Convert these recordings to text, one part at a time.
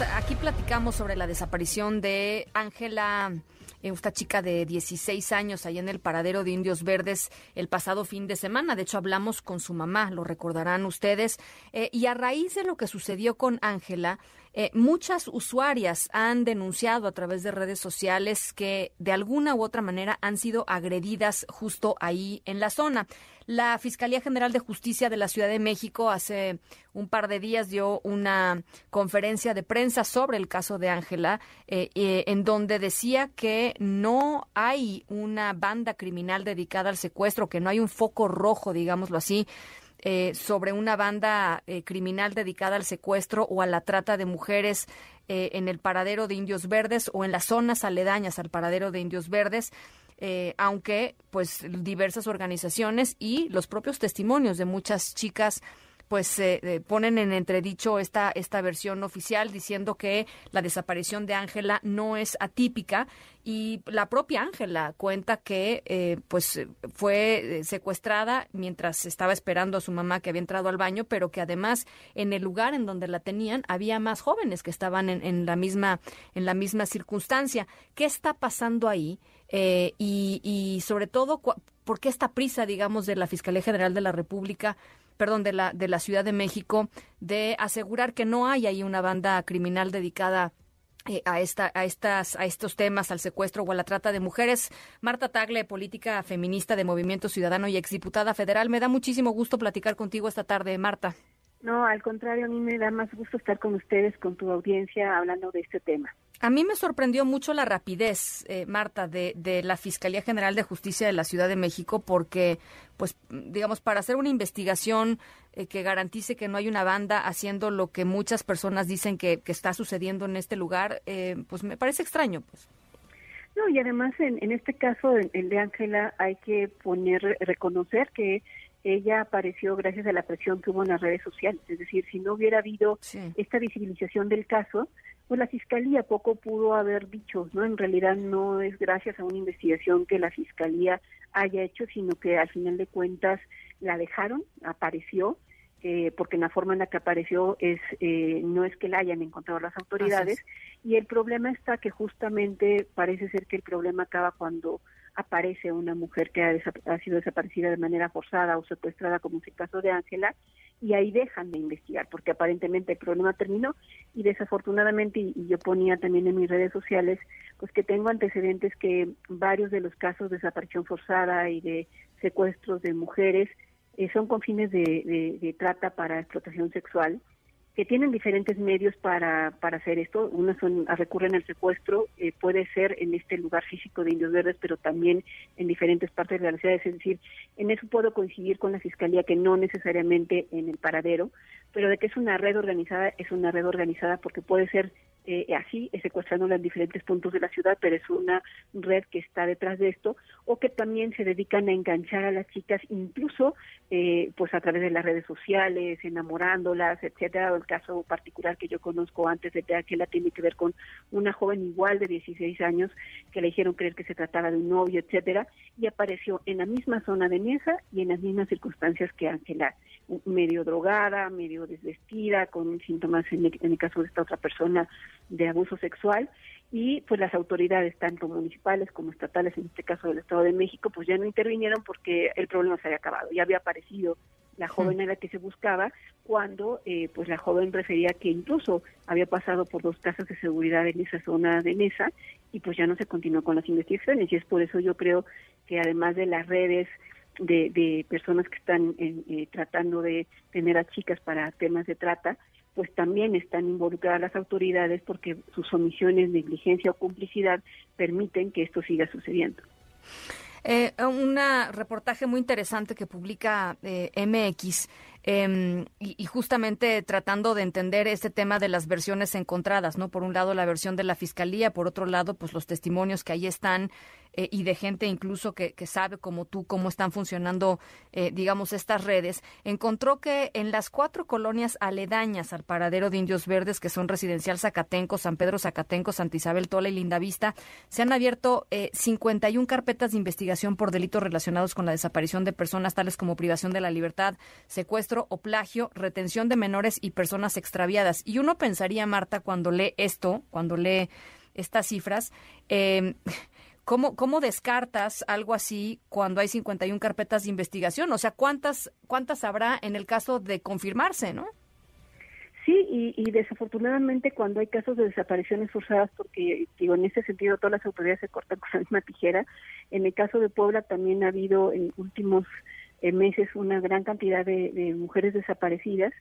Aquí platicamos sobre la desaparición de Ángela eh, esta chica de 16 años allá en el paradero de Indios Verdes el pasado fin de semana. De hecho, hablamos con su mamá, lo recordarán ustedes. Eh, y a raíz de lo que sucedió con Ángela, eh, muchas usuarias han denunciado a través de redes sociales que de alguna u otra manera han sido agredidas justo ahí en la zona. La Fiscalía General de Justicia de la Ciudad de México hace un par de días dio una conferencia de prensa sobre el caso de Ángela, eh, eh, en donde decía que no hay una banda criminal dedicada al secuestro, que no hay un foco rojo, digámoslo así, eh, sobre una banda criminal dedicada al secuestro o a la trata de mujeres en el paradero de Indios Verdes o en las zonas aledañas al paradero de Indios Verdes. Eh, aunque pues diversas organizaciones y los propios testimonios de muchas chicas pues eh, ponen en entredicho esta, esta versión oficial diciendo que la desaparición de Ángela no es atípica y la propia Ángela cuenta que eh, pues fue secuestrada mientras estaba esperando a su mamá que había entrado al baño, pero que además en el lugar en donde la tenían había más jóvenes que estaban en, en la misma en la misma circunstancia. ¿Qué está pasando ahí? Eh, y, sobre todo, ¿por qué esta prisa, digamos, de la Fiscalía General de la República, perdón, de la, de la Ciudad de México, de asegurar que no hay ahí una banda criminal dedicada eh, a, esta, a, estas, a estos temas, al secuestro o a la trata de mujeres. Marta Tagle, política feminista de Movimiento Ciudadano y exdiputada federal. Me da muchísimo gusto platicar contigo esta tarde, Marta. No, al contrario, a mí me da más gusto estar con ustedes, con tu audiencia, hablando de este tema. A mí me sorprendió mucho la rapidez, eh, Marta, de, de, la Fiscalía General de Justicia de la Ciudad de México, porque, pues, digamos, para hacer una investigación eh, que garantice que no hay una banda haciendo lo que muchas personas dicen que, que está sucediendo en este lugar, eh, pues me parece extraño, pues. No, y además en, en este caso, el de Ángela, hay que poner, reconocer que ella apareció gracias a la presión que hubo en las redes sociales. Es decir, si no hubiera habido esta visibilización del caso, pues la fiscalía poco pudo haber dicho, ¿no? En realidad no es gracias a una investigación que la fiscalía haya hecho, sino que al final de cuentas la dejaron, apareció, eh, porque en la forma en la que apareció es eh, no es que la hayan encontrado las autoridades y el problema está que justamente parece ser que el problema acaba cuando aparece una mujer que ha, sido desaparecida de manera forzada o secuestrada, como es el caso de Ángela, y ahí dejan de investigar, porque aparentemente el problema terminó. Y desafortunadamente, y, yo ponía también en mis redes sociales, pues que tengo antecedentes que varios de los casos de desaparición forzada y de secuestros de mujeres eh, son con fines de trata para explotación sexual que tienen diferentes medios para, para hacer esto. Unos son, recurren al secuestro, eh, puede ser en este lugar físico de Indios Verdes, pero también en diferentes partes de la ciudad. Es decir, en eso puedo coincidir con la Fiscalía que no necesariamente en el paradero, pero de que es una red organizada, es una red organizada porque puede ser eh, así, secuestrándola en diferentes puntos de la ciudad, pero es una red que está detrás de esto, o que también se dedican a enganchar a las chicas, incluso eh, pues a través de las redes sociales, enamorándolas, etcétera. El caso particular que yo conozco antes de la tiene que ver con una joven igual de 16 años que le hicieron creer que se trataba de un novio, etcétera, y apareció en la misma zona de mesa y en las mismas circunstancias que Ángela, medio drogada, medio desvestida, con síntomas en el caso de esta otra persona de abuso sexual y pues las autoridades tanto municipales como estatales en este caso del Estado de México pues ya no intervinieron porque el problema se había acabado. Ya había aparecido la joven a la que se buscaba cuando eh, pues la joven refería que incluso había pasado por dos casas de seguridad en esa zona de mesa y pues ya no se continuó con las investigaciones. Y es por eso yo creo que además de las redes de, de personas que están eh, tratando de tener a chicas para temas de trata pues también están involucradas las autoridades porque sus omisiones, negligencia o complicidad permiten que esto siga sucediendo. Eh, un reportaje muy interesante que publica eh, MX em, y, justamente tratando de entender este tema de las versiones encontradas, ¿no? Por un lado la versión de la fiscalía, por otro lado, pues los testimonios que ahí están eh, y de gente incluso que, sabe como tú cómo están funcionando, eh, digamos, estas redes, encontró que en las cuatro colonias aledañas al paradero de Indios Verdes, que son Residencial Zacatenco, San Pedro Zacatenco, Santa Isabel Tola y Lindavista, se han abierto 51 carpetas de investigación por delitos relacionados con la desaparición de personas tales como privación de la libertad, secuestro o plagio, retención de menores y personas extraviadas. Y uno pensaría, Marta, cuando lee esto, cuando lee estas cifras, eh, ¿cómo, ¿cómo descartas algo así cuando hay 51 carpetas de investigación? O sea, ¿cuántas, cuántas habrá en el caso de confirmarse, no? Sí, y, y, desafortunadamente cuando hay casos de desapariciones forzadas, porque digo, en ese sentido todas las autoridades se cortan con la misma tijera, en el caso de Puebla también ha habido en últimos meses una gran cantidad de, de mujeres desaparecidas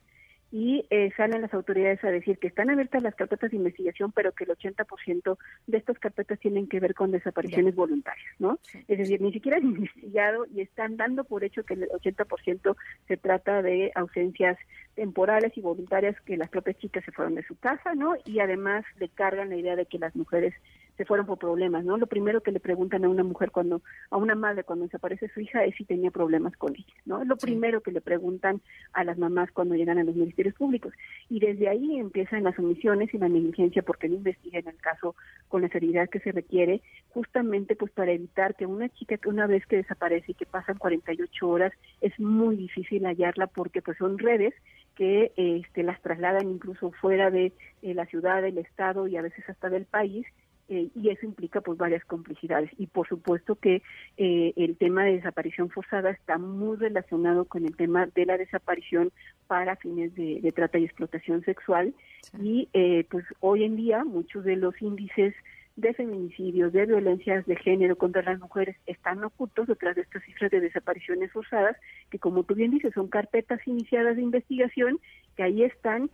y eh, salen las autoridades a decir que están abiertas las carpetas de investigación, pero que el 80% de estas carpetas tienen que ver con desapariciones voluntarias, ¿no? Es decir, ni siquiera han investigado y están dando por hecho que el 80% se trata de ausencias temporales y voluntarias que las propias chicas se fueron de su casa, ¿no? Y además le cargan la idea de que las mujeres se fueron por problemas, ¿no? Lo primero que le preguntan a una mujer cuando, a una madre cuando desaparece su hija es si tenía problemas con ella, ¿no? Es lo primero que le preguntan a las mamás cuando llegan a los ministerios públicos. Y desde ahí empiezan las omisiones y la negligencia porque no investigan el caso con la seriedad que se requiere, justamente pues para evitar que una chica que una vez que desaparece y que pasan 48 horas, es muy difícil hallarla porque pues son redes que este, las trasladan incluso fuera de eh, la ciudad, del estado y a veces hasta del país eh, y eso implica pues varias complicidades. Y por supuesto que eh, el tema de desaparición forzada está muy relacionado con el tema de la desaparición para fines de, trata y explotación sexual. Y eh, pues hoy en día muchos de los índices de feminicidios, de violencias de género contra las mujeres están ocultos detrás de estas cifras de desapariciones forzadas, que como tú bien dices, son carpetas iniciadas de investigación que ahí están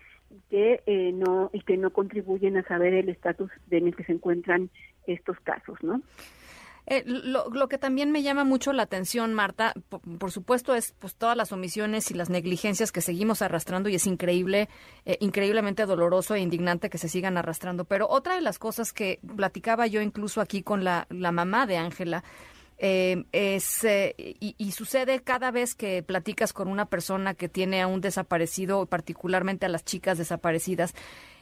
que eh, no y que no contribuyen a saber el estatus en el que se encuentran estos casos, ¿no? Eh, lo, que también me llama mucho la atención, Marta, por, supuesto, es pues todas las omisiones y las negligencias que seguimos arrastrando y es increíble, eh, increíblemente doloroso e indignante que se sigan arrastrando. Pero otra de las cosas que platicaba yo incluso aquí con la, la mamá de Ángela, eh, es, eh, y, sucede cada vez que platicas con una persona que tiene a un desaparecido, particularmente a las chicas desaparecidas,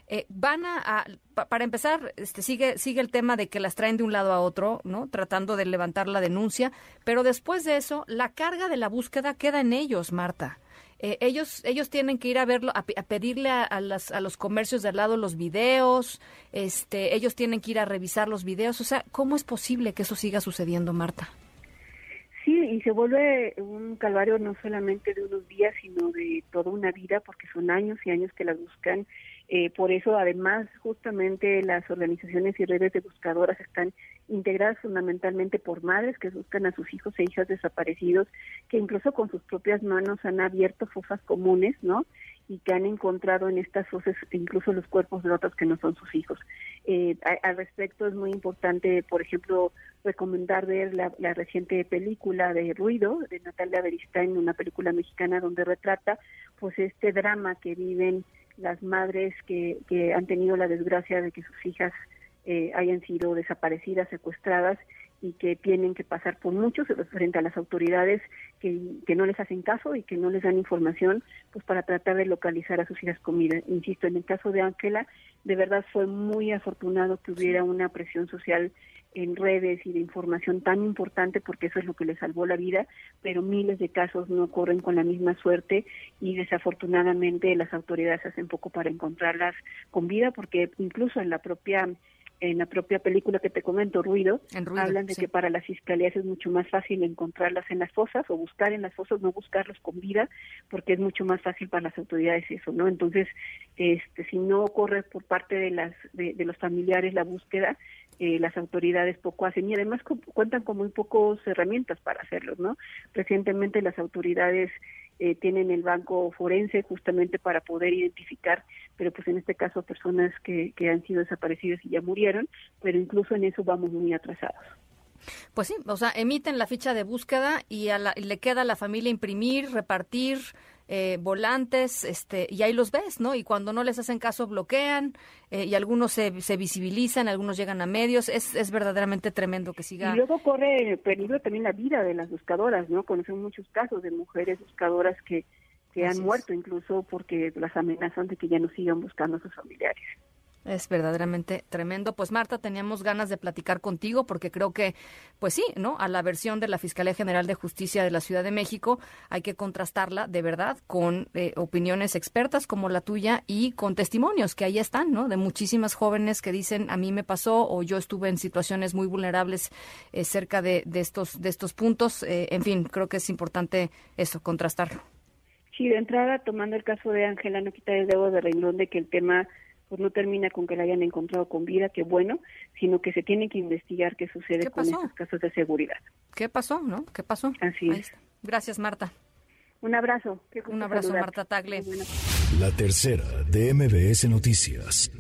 eh, van a, para empezar, este, sigue, sigue el tema de que las traen de un lado a otro, ¿no? Tratando de levantar la denuncia, pero después de eso, la carga de la búsqueda queda en ellos, Marta. Eh, ellos ellos tienen que ir a verlo a, pedirle a, las, a los comercios de al lado los videos este ellos tienen que ir a revisar los videos. O sea cómo es posible que eso siga sucediendo Marta Sí, y se vuelve un calvario no solamente de unos días, sino de toda una vida, porque son años y años que la buscan eh, por eso, además, justamente las organizaciones y redes de buscadoras están integradas fundamentalmente por madres que buscan a sus hijos e hijas desaparecidos, que incluso con sus propias manos han abierto fosas comunes, ¿no? Y que han encontrado en estas fosas incluso los cuerpos de otros que no son sus hijos. Eh, al respecto es muy importante, por ejemplo, recomendar ver la, reciente película de Ruido de Natalia Beristain, una película mexicana donde retrata pues este drama que viven las madres que, que han tenido la desgracia de que sus hijas eh, hayan sido desaparecidas, secuestradas y que tienen que pasar por muchos frente a las autoridades que, que, no les hacen caso y que no les dan información pues para tratar de localizar a sus hijas con vida. Insisto, en el caso de Ángela, de verdad fue muy afortunado que hubiera una presión social en redes y de información tan importante porque eso es lo que le salvó la vida, pero miles de casos no corren con la misma suerte y desafortunadamente las autoridades hacen poco para encontrarlas con vida porque incluso en la propia en la propia película que te comento, Ruido, hablan de que para las fiscalías es mucho más fácil encontrarlas en las fosas o buscar en las fosas, no buscarlos con vida, porque es mucho más fácil para las autoridades eso, ¿no? Entonces, este, si no ocurre por parte de las de, los familiares la búsqueda, eh, las autoridades poco hacen y además cuentan con muy pocas herramientas para hacerlo, ¿no? Recientemente las autoridades eh, tienen el banco forense justamente para poder identificar, pero pues en este caso personas que, que han sido desaparecidas y ya murieron, pero incluso en eso vamos muy atrasados. Pues sí, o sea, emiten la ficha de búsqueda y, a le queda a la familia imprimir, repartir, eh, volantes, este, y ahí los ves, ¿no? Y cuando no les hacen caso bloquean, eh, y algunos se, se, visibilizan, algunos llegan a medios, es, es verdaderamente tremendo que siga. Y luego corre peligro también la vida de las buscadoras, ¿no? Conocemos muchos casos de mujeres buscadoras que, que han muerto incluso porque las amenazan de que ya no sigan buscando a sus familiares. Es verdaderamente tremendo. Pues Marta, teníamos ganas de platicar contigo porque creo que, pues sí, ¿no? A la versión de la Fiscalía General de Justicia de la Ciudad de México hay que contrastarla de verdad con eh, opiniones expertas como la tuya y con testimonios que ahí están, ¿no? De muchísimas jóvenes que dicen a mí me pasó o yo estuve en situaciones muy vulnerables eh, cerca de, estos de estos puntos. Eh, en fin, creo que es importante eso, contrastarlo. Sí, de entrada, tomando el caso de Ángela, no quita el dedo de renglón de que el tema pues no termina con que la hayan encontrado con vida, que bueno, sino que se tiene que investigar qué sucede con estos casos de seguridad. ¿Qué pasó, no? ¿Qué pasó? Así es. Gracias, Marta. Un abrazo. Un abrazo, Marta Tagle. La tercera de MBS Noticias.